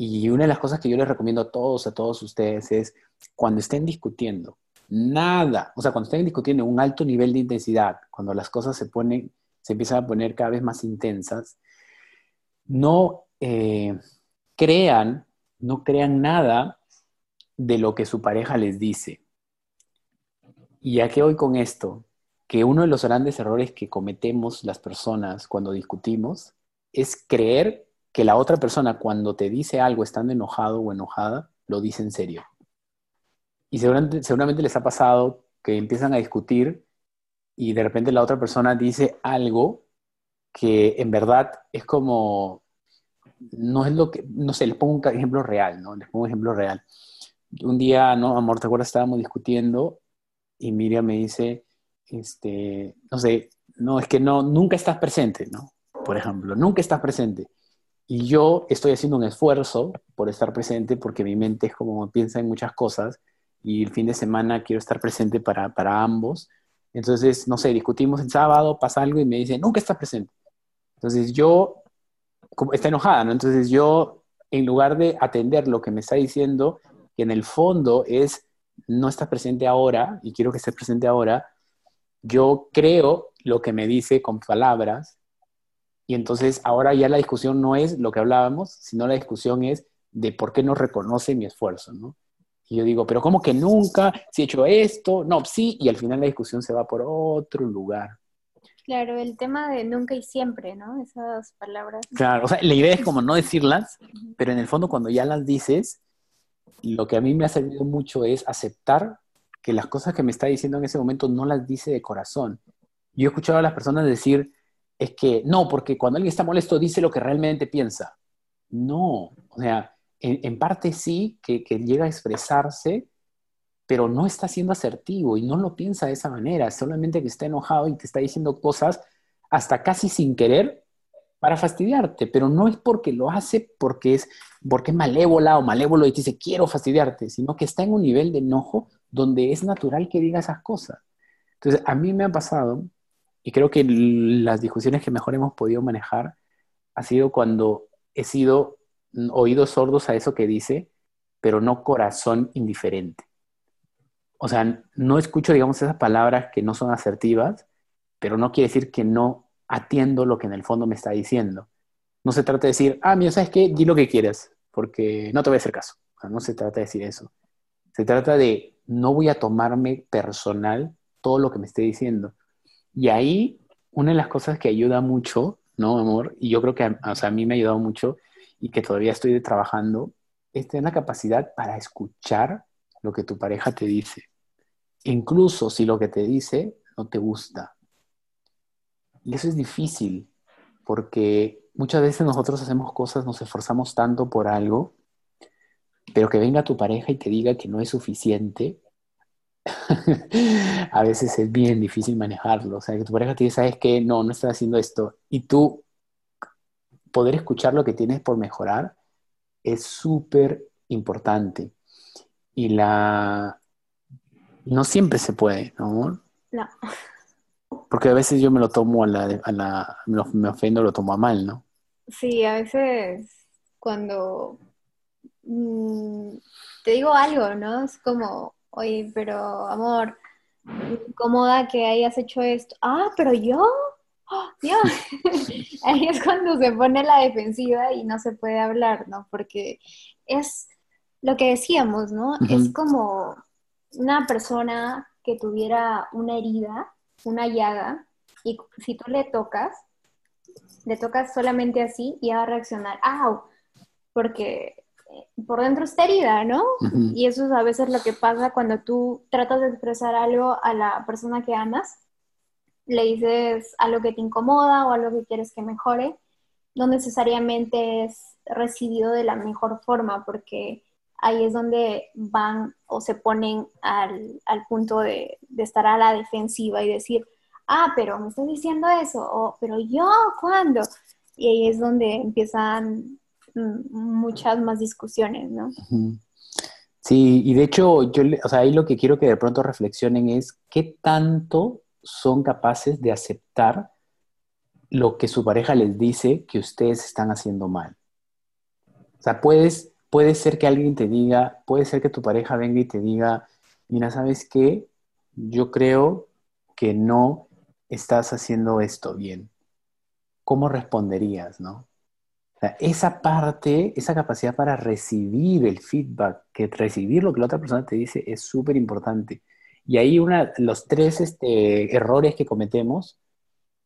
Y una de las cosas que yo les recomiendo a todos, a todos ustedes es cuando estén discutiendo, nada, o sea, cuando estén discutiendo un alto nivel de intensidad, cuando las cosas se ponen, se empiezan a poner cada vez más intensas, no eh, crean, no crean nada de lo que su pareja les dice. ¿Y a qué voy con esto? Que uno de los grandes errores que cometemos las personas cuando discutimos es creer que la otra persona cuando te dice algo estando enojado o enojada, lo dice en serio. Y seguramente, seguramente les ha pasado que empiezan a discutir y de repente la otra persona dice algo que en verdad es como, no es lo que, no sé, les pongo un ejemplo real, ¿no? Les pongo un ejemplo real. Un día, no, amor, ¿te acuerdas? Estábamos discutiendo y Miriam me dice, este, no sé, no, es que no, nunca estás presente, ¿no? Por ejemplo, nunca estás presente. Y yo estoy haciendo un esfuerzo por estar presente porque mi mente es como piensa en muchas cosas y el fin de semana quiero estar presente para, para ambos. Entonces, no sé, discutimos el sábado, pasa algo y me dice, nunca estás presente. Entonces yo, como, está enojada, ¿no? Entonces yo, en lugar de atender lo que me está diciendo, que en el fondo es, no estás presente ahora y quiero que estés presente ahora, yo creo lo que me dice con palabras y entonces ahora ya la discusión no es lo que hablábamos, sino la discusión es de por qué no reconoce mi esfuerzo, ¿no? Y yo digo, pero ¿cómo que nunca? Si he hecho esto, no, sí, y al final la discusión se va por otro lugar. Claro, el tema de nunca y siempre, ¿no? Esas palabras. Claro, o sea, la idea es como no decirlas, pero en el fondo cuando ya las dices, lo que a mí me ha servido mucho es aceptar que las cosas que me está diciendo en ese momento no las dice de corazón. Yo he escuchado a las personas decir, es que no, porque cuando alguien está molesto dice lo que realmente piensa. No, o sea, en, parte sí que, llega a expresarse, pero no está siendo asertivo y no lo piensa de esa manera, solamente que está enojado y te está diciendo cosas hasta casi sin querer para fastidiarte, pero no es porque lo hace porque es porque es malévola o malévolo y te dice quiero fastidiarte, sino que está en un nivel de enojo donde es natural que diga esas cosas. Entonces, a mí me ha pasado y creo que las discusiones que mejor hemos podido manejar ha sido cuando he sido oídos sordos a eso que dice, pero no corazón indiferente. O sea, no escucho, digamos, esas palabras que no son asertivas, pero no quiere decir que no atiendo lo que en el fondo me está diciendo. No se trata de decir, ah, mira, ¿sabes qué? Di lo que quieras, porque no te voy a hacer caso. no se trata de decir eso. Se trata de, no voy a tomarme personal todo lo que me esté diciendo. Y ahí, una de las cosas que ayuda mucho, ¿no, amor? Y yo creo que a, a mí me ha ayudado mucho y que todavía estoy trabajando, es tener la capacidad para escuchar lo que tu pareja te dice. Incluso si lo que te dice no te gusta. Y eso es difícil, porque muchas veces nosotros hacemos cosas, nos esforzamos tanto por algo, pero que venga tu pareja y te diga que no es suficiente, a veces es bien difícil manejarlo. O sea, que tu pareja te dice, ¿sabes qué? No, no estás haciendo esto. Y tú poder escuchar lo que tienes por mejorar es súper importante. Y la... No siempre se puede, ¿no? No. Porque a veces yo me lo tomo a la... A la me ofendo, lo tomo a mal, ¿no? Sí, a veces cuando mm, te digo algo, ¿no? Es como, oye, pero amor, incomoda que hayas hecho esto. Ah, pero yo, ¡Oh, Dios. Ahí es cuando se pone la defensiva y no se puede hablar, ¿no? Porque es lo que decíamos, ¿no? Es como una persona que tuviera una herida, una llaga, y si tú le tocas, le tocas solamente así y va a reaccionar, ¡au! Porque por dentro está herida, ¿no? Y eso es a veces lo que pasa cuando tú tratas de expresar algo a la persona que amas, le dices algo que te incomoda o algo que quieres que mejore, no necesariamente es recibido de la mejor forma, porque ahí es donde van o se ponen al, punto de, de, estar a la defensiva y decir, ah, pero me estás diciendo eso, o pero yo, ¿cuándo? Y ahí es donde empiezan muchas más discusiones, ¿no? Sí, y de hecho, yo, o sea, ahí lo que quiero que de pronto reflexionen es qué tanto son capaces de aceptar lo que su pareja les dice que ustedes están haciendo mal. sea, puedes, puede ser que alguien te diga, puede ser que tu pareja venga y te diga, mira, ¿sabes qué? Yo creo que no estás haciendo esto bien. ¿Cómo responderías, no? O sea, esa parte, esa capacidad para recibir el feedback, que recibir lo que la otra persona te dice es súper importante. Y ahí una, los tres este, errores que cometemos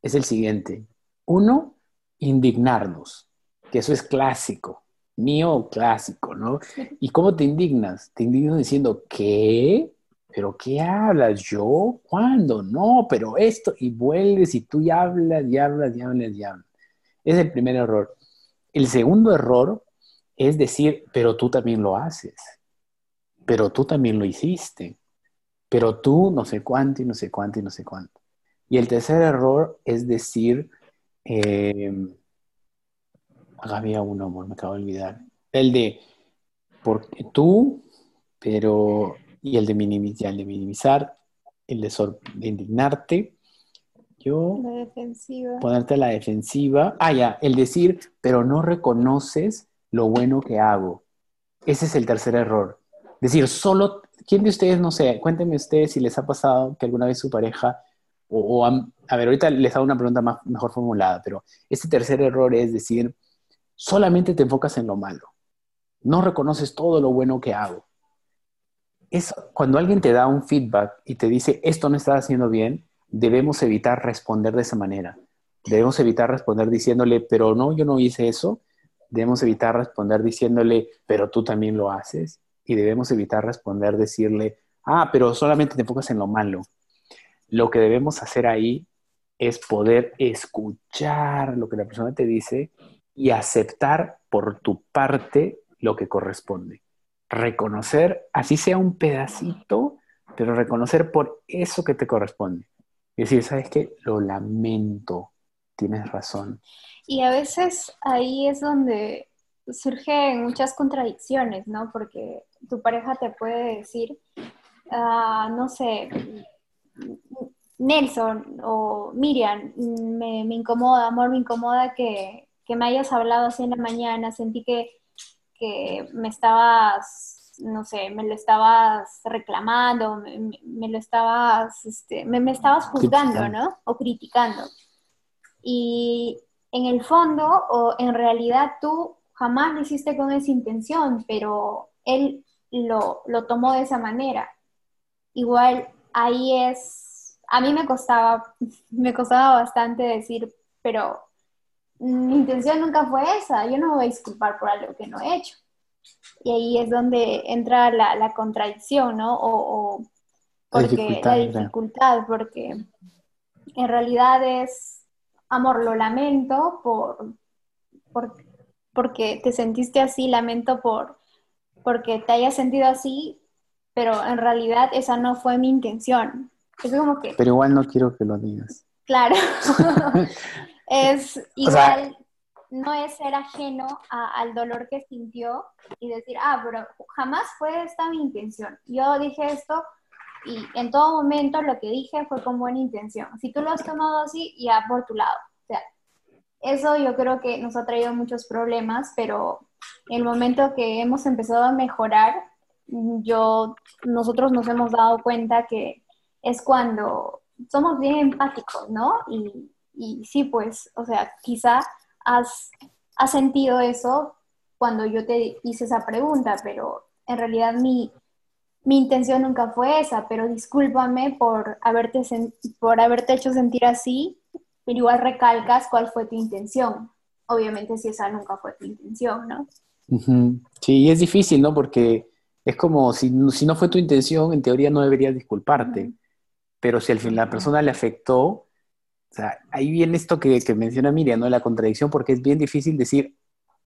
es el siguiente. Uno, indignarnos, que eso es clásico, mío clásico, ¿no? ¿Y cómo te indignas? Te indignas diciendo, ¿qué? ¿Pero qué hablas? ¿Yo? ¿Cuándo? No, pero esto, y vuelves y tú ya hablas, y hablas, y hablas, y hablas. Es el primer error. El segundo error es decir, pero tú también lo haces, pero tú también lo hiciste pero tú no sé cuánto y no sé cuánto y no sé cuánto. Y el tercer error es decir, eh, había uno, amor, me acabo de olvidar. El de, porque tú, pero, y el de minimizar, el de minimizar, de indignarte, yo, la defensiva. ponerte a la defensiva. Ah, ya, el decir, pero no reconoces lo bueno que hago. Ese es el tercer error. Decir, solo ¿Quién de ustedes, no sé, cuéntenme ustedes si les ha pasado que alguna vez su pareja, o, a ver, ahorita les hago una pregunta más, mejor formulada, pero este tercer error es decir, solamente te enfocas en lo malo, no reconoces todo lo bueno que hago. Eso, cuando alguien te da un feedback y te dice, esto no está haciendo bien, debemos evitar responder de esa manera. Debemos evitar responder diciéndole, pero no, yo no hice eso. Debemos evitar responder diciéndole, pero tú también lo haces y debemos evitar responder, decirle, ah, pero solamente te enfocas en lo malo. Lo que debemos hacer ahí es poder escuchar lo que la persona te dice y aceptar por tu parte lo que corresponde. Reconocer, así sea un pedacito, pero reconocer por eso que te corresponde. Y decir, ¿sabes qué? Lo lamento, tienes razón. Y a veces ahí es donde surgen muchas contradicciones, ¿no? Porque tu pareja te puede decir, ah, no sé, Nelson o Miriam, me, incomoda, amor, me incomoda que, me hayas hablado así en la mañana, sentí que, me estabas, no sé, me lo estabas reclamando, me, lo estabas, este, me, me estabas juzgando, ¿no? O criticando. Y en el fondo, o en realidad tú jamás lo hiciste con esa intención, pero él lo, tomó de esa manera. Igual ahí es, a mí me costaba, me costaba bastante decir, pero mi intención nunca fue esa, yo no me voy a disculpar por algo que no he hecho. Y ahí es donde entra la, contradicción, ¿no? O, porque la dificultad, porque en realidad es, amor, lo lamento por, por porque te sentiste así, lamento por porque te hayas sentido así, pero en realidad esa no fue mi intención. Es como que... Pero igual no quiero que lo digas. Claro. es igual, no es ser ajeno al dolor que sintió y decir, ah, pero jamás fue esta mi intención. Yo dije esto y en todo momento lo que dije fue con buena intención. Si tú lo has tomado así, ya por tu lado eso yo creo que nos ha traído muchos problemas, pero el momento que hemos empezado a mejorar, yo, nosotros nos hemos dado cuenta que es cuando somos bien empáticos, ¿no? Y, y sí, pues, o sea, quizá has, has sentido eso cuando yo te hice esa pregunta, pero en realidad mi, mi intención nunca fue esa, pero discúlpame por haberte, por haberte hecho sentir así pero igual recalcas cuál fue tu intención. Obviamente si esa nunca fue tu intención, ¿no? Sí, y es difícil, ¿no? Porque es como si, si, no fue tu intención, en teoría no deberías disculparte. Pero si al fin la persona le afectó, o sea, ahí viene esto que, menciona Miriam, ¿no? La contradicción, porque es bien difícil decir,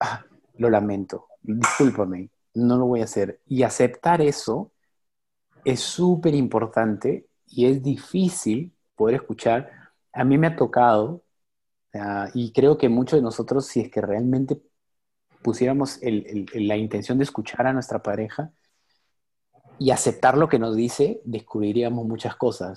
ah, lo lamento, discúlpame, no lo voy a hacer. Y aceptar eso es súper importante y es difícil poder escuchar a mí me ha tocado, y creo que muchos de nosotros, si es que realmente pusiéramos la intención de escuchar a nuestra pareja y aceptar lo que nos dice, descubriríamos muchas cosas.